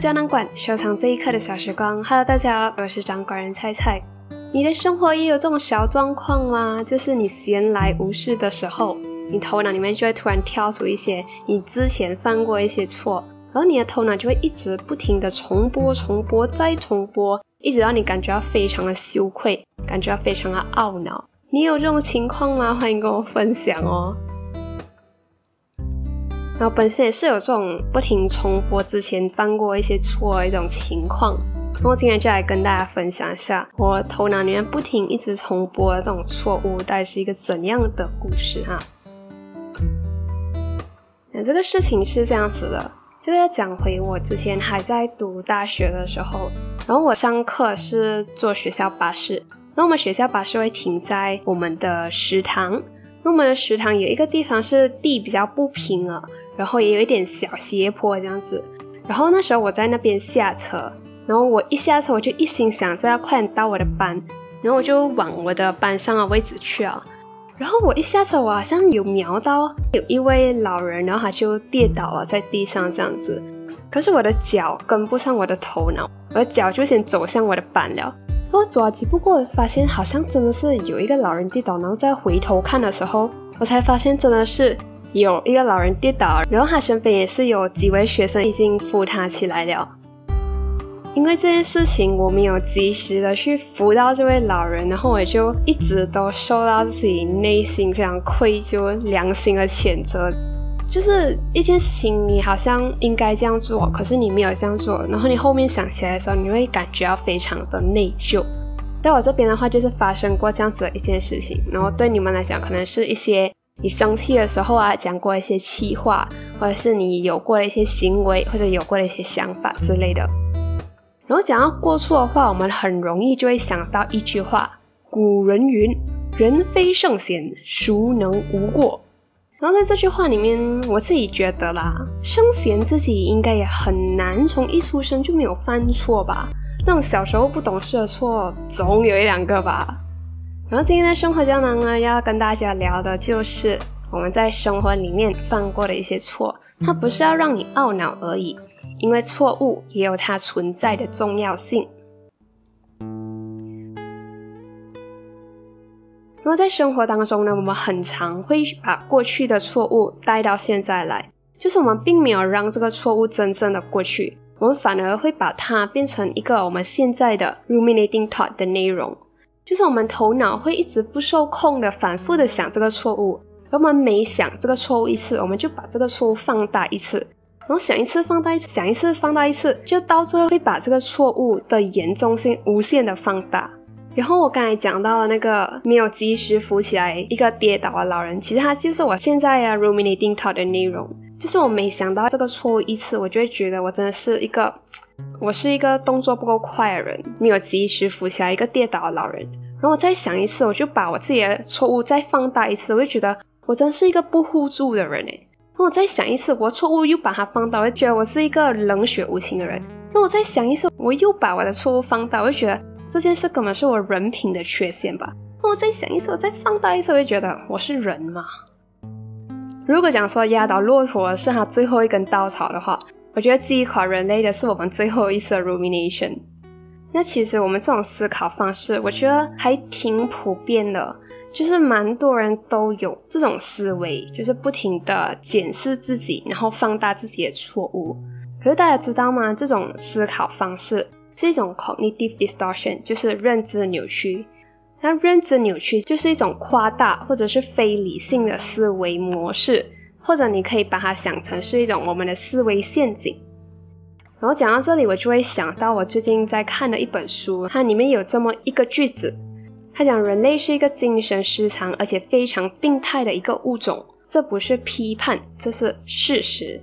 胶囊馆，收藏这一刻的小时光。Hello，大家好，我是掌管人菜菜。你的生活也有这种小状况吗？就是你闲来无事的时候，你头脑里面就会突然跳出一些你之前犯过一些错，然后你的头脑就会一直不停的重播、重播、再重播，一直让你感觉到非常的羞愧，感觉到非常的懊恼。你有这种情况吗？欢迎跟我分享哦。然后本身也是有这种不停重播之前犯过一些错一种情况，那我今天就来跟大家分享一下我头脑里面不停一直重播的这种错误，到底是一个怎样的故事哈。那这个事情是这样子的，这个要讲回我之前还在读大学的时候，然后我上课是坐学校巴士，那我们学校巴士会停在我们的食堂，那我们的食堂有一个地方是地比较不平啊。然后也有一点小斜坡这样子，然后那时候我在那边下车，然后我一下车我就一心想着要快点到我的班，然后我就往我的班上的位置去啊，然后我一下车我好像有瞄到有一位老人，然后他就跌倒了在地上这样子，可是我的脚跟不上我的头脑，我的脚就先走向我的班了，然后走了几步过，发现好像真的是有一个老人跌倒，然后再回头看的时候，我才发现真的是。有一个老人跌倒，然后他身边也是有几位学生已经扶他起来了。因为这件事情我没有及时的去扶到这位老人，然后我就一直都受到自己内心非常愧疚、良心的谴责。就是一件事情你好像应该这样做，可是你没有这样做，然后你后面想起来的时候，你会感觉到非常的内疚。在我这边的话，就是发生过这样子的一件事情，然后对你们来讲，可能是一些。你生气的时候啊，讲过一些气话，或者是你有过的一些行为，或者有过的一些想法之类的。然后讲到过错的话，我们很容易就会想到一句话：古人云，人非圣贤，孰能无过？然后在这句话里面，我自己觉得啦，圣贤自己应该也很难从一出生就没有犯错吧？那种小时候不懂事的错，总有一两个吧。然后今天的生活胶囊呢，要跟大家聊的就是我们在生活里面犯过的一些错，它不是要让你懊恼而已，因为错误也有它存在的重要性。那么在生活当中呢，我们很常会把过去的错误带到现在来，就是我们并没有让这个错误真正的过去，我们反而会把它变成一个我们现在的 ruminating thought 的内容。就是我们头脑会一直不受控的反复的想这个错误，而我们每想这个错误一次，我们就把这个错误放大一次，然后想一次放大一次，想一次放大一次，就到最后会把这个错误的严重性无限的放大。然后我刚才讲到的那个没有及时扶起来一个跌倒的老人，其实他就是我现在啊 ruminating thought 的内容，就是我每想到这个错误一次，我就会觉得我真的是一个。我是一个动作不够快的人，没有及时扶起来一个跌倒的老人。然后我再想一次，我就把我自己的错误再放大一次，我就觉得我真是一个不互助的人诶。然后我再想一次，我错误又把它放大，我就觉得我是一个冷血无情的人。然后我再想一次，我又把我的错误放大，我就觉得这件事根本是我人品的缺陷吧。然后我再想一次，我再放大一次，我就觉得我是人嘛。如果讲说压倒骆驼是他最后一根稻草的话。我觉得击垮人类的是我们最后一次的 rumination。那其实我们这种思考方式，我觉得还挺普遍的，就是蛮多人都有这种思维，就是不停的检视自己，然后放大自己的错误。可是大家知道吗？这种思考方式是一种 cognitive distortion，就是认知扭曲。那认知扭曲就是一种夸大或者是非理性的思维模式。或者你可以把它想成是一种我们的思维陷阱。然后讲到这里，我就会想到我最近在看的一本书，它里面有这么一个句子，它讲人类是一个精神失常而且非常病态的一个物种，这不是批判，这是事实。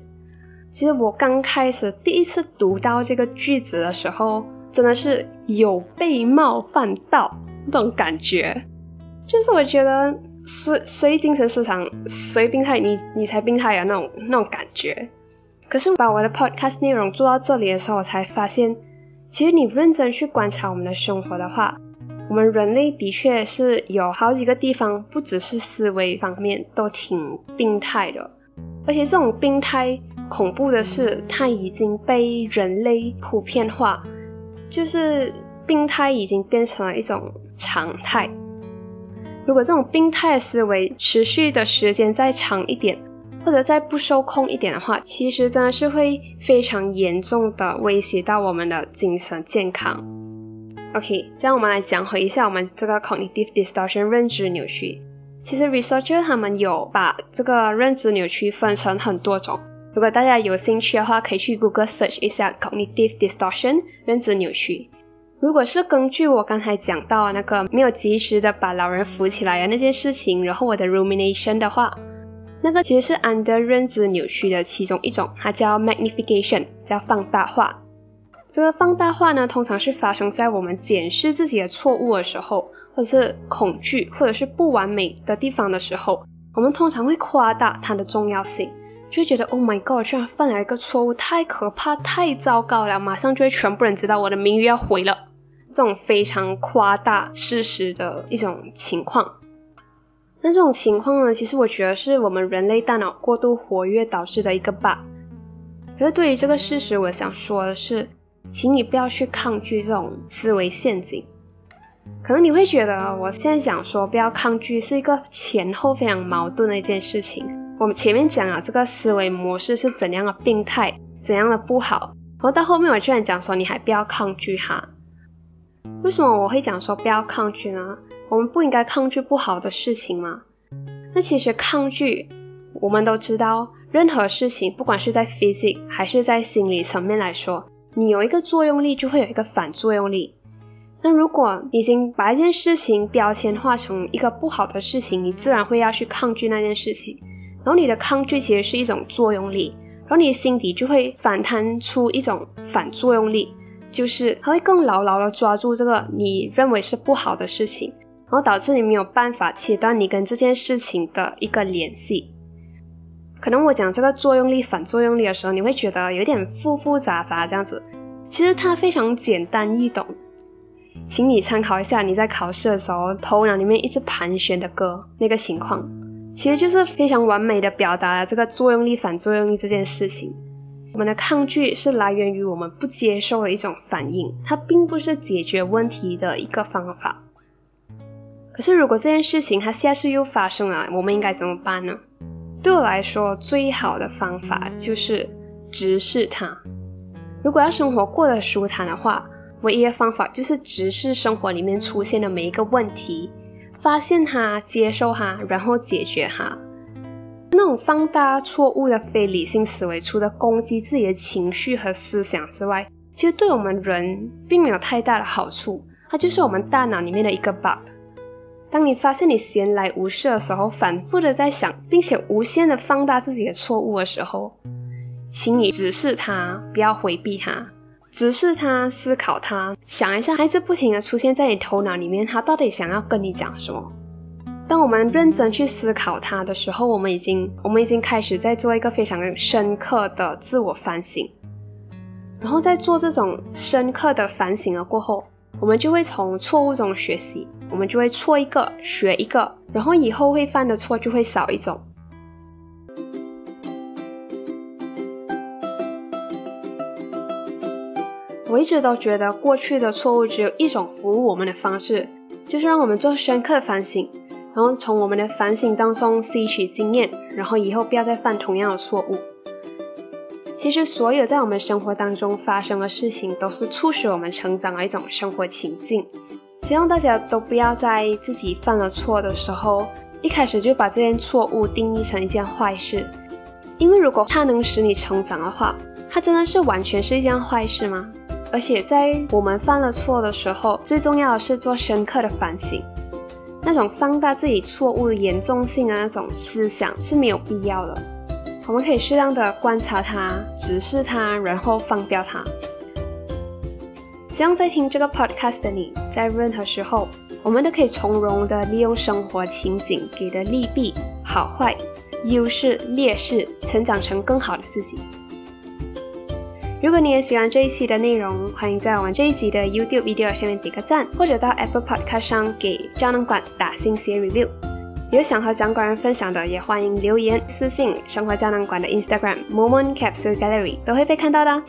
其实我刚开始第一次读到这个句子的时候，真的是有被冒犯到那种感觉，就是我觉得。谁谁精神失常，谁病态，你你才病态啊那种那种感觉。可是把我的 podcast 内容做到这里的时候，我才发现，其实你认真去观察我们的生活的话，我们人类的确是有好几个地方，不只是思维方面都挺病态的。而且这种病态恐怖的是，它已经被人类普遍化，就是病态已经变成了一种常态。如果这种病态的思维持续的时间再长一点，或者再不受控一点的话，其实真的是会非常严重的威胁到我们的精神健康。OK，这样我们来讲回一下我们这个 cognitive distortion 认知扭曲。其实 researcher 他们有把这个认知扭曲分成很多种。如果大家有兴趣的话，可以去 Google search 一下 cognitive distortion 认知扭曲。如果是根据我刚才讲到那个没有及时的把老人扶起来的那件事情，然后我的 rumination 的话，那个其实是 under 认知扭曲的其中一种，它叫 magnification，叫放大化。这个放大化呢，通常是发生在我们检视自己的错误的时候，或者是恐惧，或者是不完美的地方的时候，我们通常会夸大它的重要性，就觉得 Oh my God，居然犯了一个错误，太可怕，太糟糕了，马上就会全部人知道我的名誉要毁了，这种非常夸大事实的一种情况。那这种情况呢，其实我觉得是我们人类大脑过度活跃导致的一个 bug。可是对于这个事实，我想说的是，请你不要去抗拒这种思维陷阱。可能你会觉得我现在想说不要抗拒是一个前后非常矛盾的一件事情。我们前面讲了这个思维模式是怎样的病态，怎样的不好，然后到后面我居然讲说你还不要抗拒哈。为什么我会讲说不要抗拒呢？我们不应该抗拒不好的事情吗？那其实抗拒，我们都知道，任何事情，不管是在 physics 还是在心理层面来说，你有一个作用力，就会有一个反作用力。那如果已经把一件事情标签化成一个不好的事情，你自然会要去抗拒那件事情。然后你的抗拒其实是一种作用力，然后你的心底就会反弹出一种反作用力，就是它会更牢牢的抓住这个你认为是不好的事情。然后导致你没有办法切断你跟这件事情的一个联系。可能我讲这个作用力、反作用力的时候，你会觉得有点复复杂杂这样子。其实它非常简单易懂，请你参考一下你在考试的时候头脑里面一直盘旋的歌那个情况，其实就是非常完美的表达了这个作用力、反作用力这件事情。我们的抗拒是来源于我们不接受的一种反应，它并不是解决问题的一个方法。可是，如果这件事情它下次又发生了，我们应该怎么办呢？对我来说，最好的方法就是直视它。如果要生活过得舒坦的话，唯一的方法就是直视生活里面出现的每一个问题，发现它，接受它，然后解决它。那种放大错误的非理性思维，除了攻击自己的情绪和思想之外，其实对我们人并没有太大的好处。它就是我们大脑里面的一个 bug。当你发现你闲来无事的时候，反复的在想，并且无限的放大自己的错误的时候，请你直视它，不要回避它，直视他，思考他，想一下，孩子不停的出现在你头脑里面，他到底想要跟你讲什么？当我们认真去思考他的时候，我们已经，我们已经开始在做一个非常深刻的自我反省，然后在做这种深刻的反省了过后。我们就会从错误中学习，我们就会错一个学一个，然后以后会犯的错就会少一种。我一直都觉得过去的错误只有一种服务我们的方式，就是让我们做深刻反省，然后从我们的反省当中吸取经验，然后以后不要再犯同样的错误。其实，所有在我们生活当中发生的事情，都是促使我们成长的一种生活情境。希望大家都不要在自己犯了错的时候，一开始就把这件错误定义成一件坏事。因为如果它能使你成长的话，它真的是完全是一件坏事吗？而且在我们犯了错的时候，最重要的是做深刻的反省。那种放大自己错误的严重性的那种思想是没有必要的。我们可以适当的观察它，直视它，然后放掉它。希望在听这个 podcast 的你，在任何时候，我们都可以从容的利用生活情景给的利弊、好坏、优势、劣势，成长成更好的自己。如果你也喜欢这一期的内容，欢迎在我们这一集的 YouTube video 下面点个赞，或者到 Apple Podcast 上给胶囊馆打星写 review。有想和掌管人分享的，也欢迎留言私信生活胶囊馆的 Instagram Moment Capsule Gallery 都会被看到的。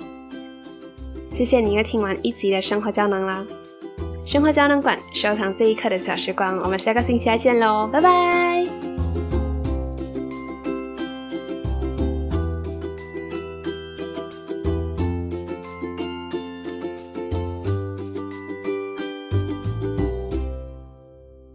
谢谢你又听完一集的生活胶囊啦！生活胶囊馆收藏这一刻的小时光，我们下个星期再见喽，拜拜。